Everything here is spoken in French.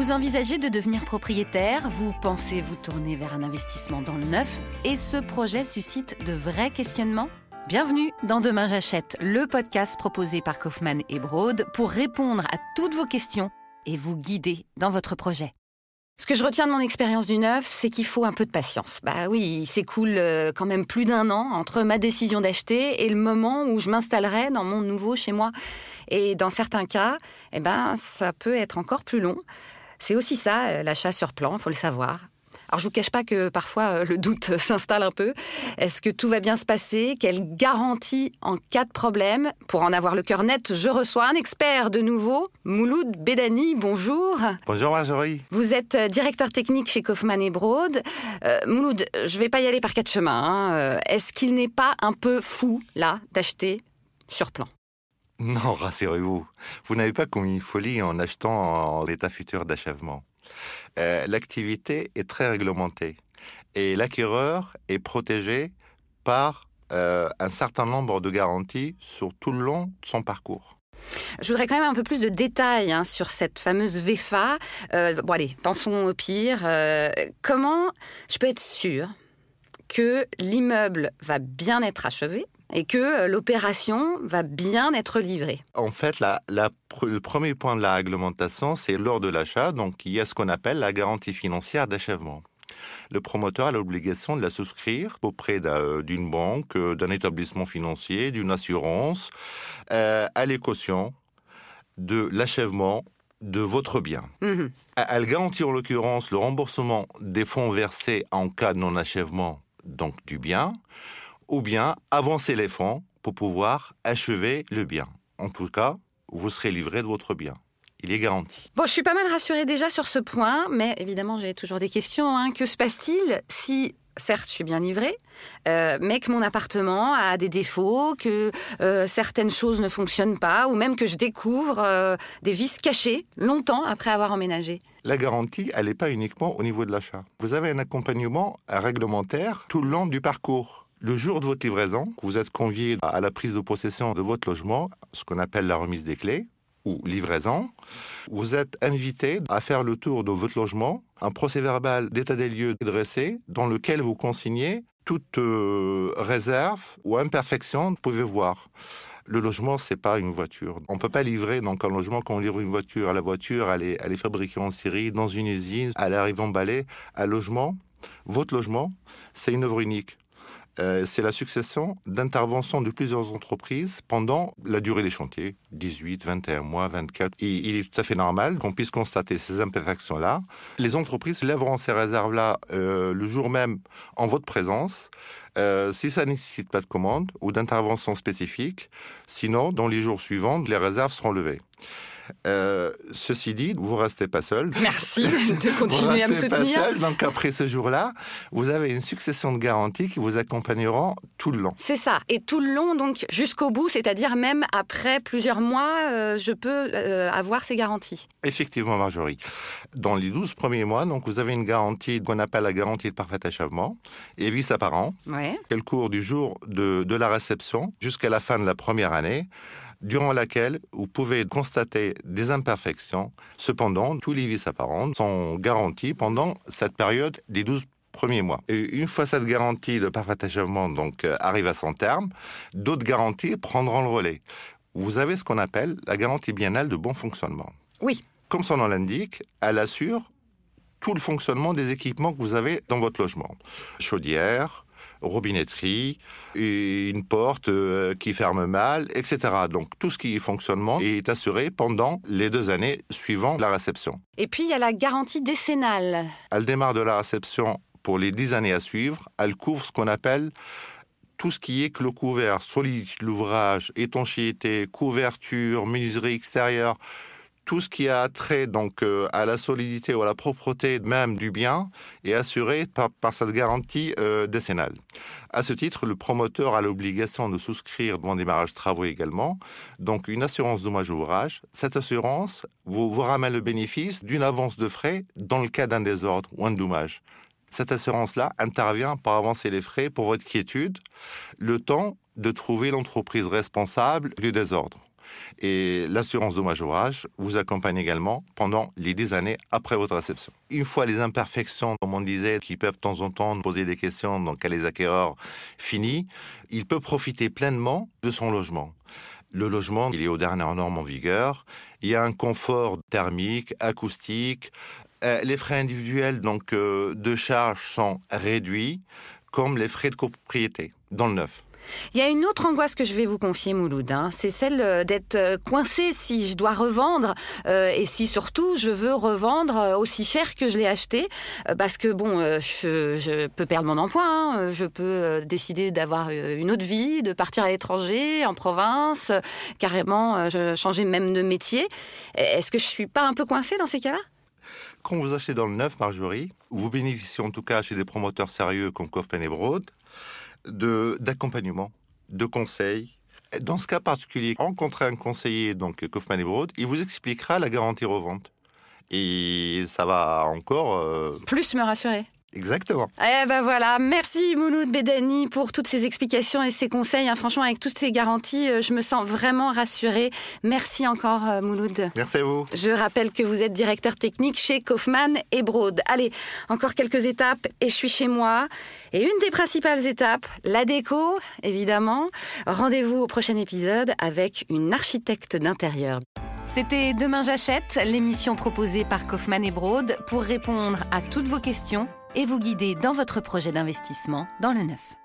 Vous envisagez de devenir propriétaire, vous pensez vous tourner vers un investissement dans le neuf, et ce projet suscite de vrais questionnements? Bienvenue dans Demain j'achète, le podcast proposé par Kaufmann et Broad pour répondre à toutes vos questions et vous guider dans votre projet. Ce que je retiens de mon expérience du neuf, c'est qu'il faut un peu de patience. Bah oui, il s'écoule euh, quand même plus d'un an entre ma décision d'acheter et le moment où je m'installerai dans mon nouveau chez moi. Et dans certains cas, eh ben, ça peut être encore plus long. C'est aussi ça, euh, l'achat sur plan, faut le savoir. Alors je vous cache pas que parfois euh, le doute s'installe un peu. Est-ce que tout va bien se passer? Quelle garantie en cas de problème? Pour en avoir le cœur net, je reçois un expert de nouveau, Mouloud Bedani. Bonjour. Bonjour Marjorie. Vous êtes euh, directeur technique chez Kaufmann et Broad. Euh, Mouloud, je vais pas y aller par quatre chemins. Hein. Est-ce qu'il n'est pas un peu fou là d'acheter sur plan? non, rassurez-vous, vous, n'avez pas commis une folie en achetant en l'état futur d'achèvement. Euh, l'activité est très réglementée et l'acquéreur est protégé par euh, un certain nombre de garanties sur tout le long de son parcours. Je voudrais quand même un peu plus de détails hein, sur cette fameuse VFA. Euh, bon allez, pensons au pire. comment je peux être sûr que l'immeuble va bien être achevé et que euh, l'opération va bien être livrée. En fait, la, le premier point de la réglementation, c'est lors de l'achat, donc il y a ce qu'on appelle la garantie financière d'achèvement. Le promoteur a l'obligation de la souscrire auprès d'une banque, euh, d'un établissement financier, d'une assurance, euh, à l'écaution de l'achèvement de votre bien. Mhm. Elle garantit en l'occurrence le remboursement des fonds versés en cas de non-achèvement donc du bien, ou bien avancer les fonds pour pouvoir achever le bien. En tout cas, vous serez livré de votre bien. Il est garanti. Bon, je suis pas mal rassurée déjà sur ce point, mais évidemment, j'ai toujours des questions. Hein. Que se passe-t-il si certes, je suis bien livré, euh, mais que mon appartement a des défauts, que euh, certaines choses ne fonctionnent pas, ou même que je découvre euh, des vices cachés longtemps après avoir emménagé? La garantie, elle n'est pas uniquement au niveau de l'achat. Vous avez un accompagnement réglementaire tout le long du parcours. Le jour de votre livraison, vous êtes convié à la prise de possession de votre logement, ce qu'on appelle la remise des clés ou livraison, vous êtes invité à faire le tour de votre logement, un procès verbal d'état des lieux dressé dans lequel vous consignez toute euh, réserve ou imperfection que vous pouvez voir. Le logement, c'est pas une voiture. On peut pas livrer donc un logement quand on livre une voiture. La voiture, elle est, fabriquée en série dans une usine, elle arrive emballée. Un logement, votre logement, c'est une œuvre unique. Euh, c'est la succession d'interventions de plusieurs entreprises pendant la durée des chantiers, 18, 21 mois, 24. Et il est tout à fait normal qu'on puisse constater ces imperfections-là. Les entreprises lèveront ces réserves-là euh, le jour même en votre présence. Euh, si ça ne nécessite pas de commande ou d'intervention spécifique, sinon, dans les jours suivants, les réserves seront levées. Euh, ceci dit, vous restez pas seul. Merci de continuer à me soutenir. Pas seul, donc après ce jour-là, vous avez une succession de garanties qui vous accompagneront tout le long. C'est ça, et tout le long, donc jusqu'au bout, c'est-à-dire même après plusieurs mois, euh, je peux euh, avoir ces garanties. Effectivement, Marjorie. Dans les 12 premiers mois, donc vous avez une garantie qu'on appelle la garantie de parfait achèvement, et vice apparent, ouais. quel cours du jour de, de la réception jusqu'à la fin de la première année durant laquelle vous pouvez constater des imperfections. Cependant, tous les vices apparents sont garantis pendant cette période des 12 premiers mois. Et une fois cette garantie de parfait achèvement donc euh, arrive à son terme, d'autres garanties prendront le relais. Vous avez ce qu'on appelle la garantie biennale de bon fonctionnement. Oui. Comme son nom l'indique, elle assure tout le fonctionnement des équipements que vous avez dans votre logement. Chaudière, robinetterie, une porte euh, qui ferme mal, etc. Donc tout ce qui est fonctionnement est assuré pendant les deux années suivant la réception. Et puis il y a la garantie décennale. Elle démarre de la réception pour les dix années à suivre. Elle couvre ce qu'on appelle tout ce qui est clos couvert, solidité de l'ouvrage, étanchéité, couverture, menuiserie extérieure, tout ce qui a trait donc euh, à la solidité ou à la propreté même du bien est assuré par, cette garantie euh, décennale. À ce titre, le promoteur a l'obligation de souscrire devant démarrage travaux également, donc une assurance dommage ouvrage. Cette assurance vous, vous ramène le bénéfice d'une avance de frais dans le cas d'un désordre ou un dommage. Cette assurance-là intervient pour avancer les frais pour votre quiétude, le temps de trouver l'entreprise responsable du désordre. Et l'assurance dommage ouvrage vous accompagne également pendant les 10 années après votre réception. Une fois les imperfections, comme on disait, qui peuvent de temps en temps poser des questions dans cas les acquéreurs finis, il peut profiter pleinement de son logement. Le logement, il est aux dernières normes en vigueur. Il y a un confort thermique, acoustique. Euh, les frais individuels donc euh, de charge sont réduits, comme les frais de copropriété dans le neuf. Il y a une autre angoisse que je vais vous confier, Mouloud. Hein. C'est celle euh, d'être euh, coincé si je dois revendre euh, et si surtout je veux revendre aussi cher que je l'ai acheté. parce que bon, je, peux perdre mon emploi. Hein. Je peux décider d'avoir une autre vie, de partir à l'étranger, en province, carrément changer même de métier. Est-ce que je suis pas un peu coincé dans ces cas-là? Quand vous achetez dans le neuf, Marjorie, vous bénéficiez en tout cas chez des promoteurs sérieux comme Kaufman et Broad d'accompagnement, de, conseils. Dans ce cas particulier, rencontrez un conseiller, donc Kaufman et Broad, il vous expliquera la garantie revente. Et ça va encore... Euh, Plus me rassurer. Exactement. Eh ben voilà, merci Mouloud Bedani pour toutes ces explications et ces conseils. Hein. Franchement, avec toutes ces garanties, euh, je me sens vraiment rassurée. Merci encore euh, Mouloud. Merci à vous. Je rappelle que vous êtes directeur technique chez Kaufmann et Broad. Allez, encore quelques étapes et je suis chez moi. Et une des principales étapes, la déco, évidemment. Rendez-vous au prochain épisode avec une architecte d'intérieur. C'était Demain j'achète, l'émission proposée par Kaufmann et Broad pour répondre à toutes vos questions et vous guider dans votre projet d'investissement dans le neuf.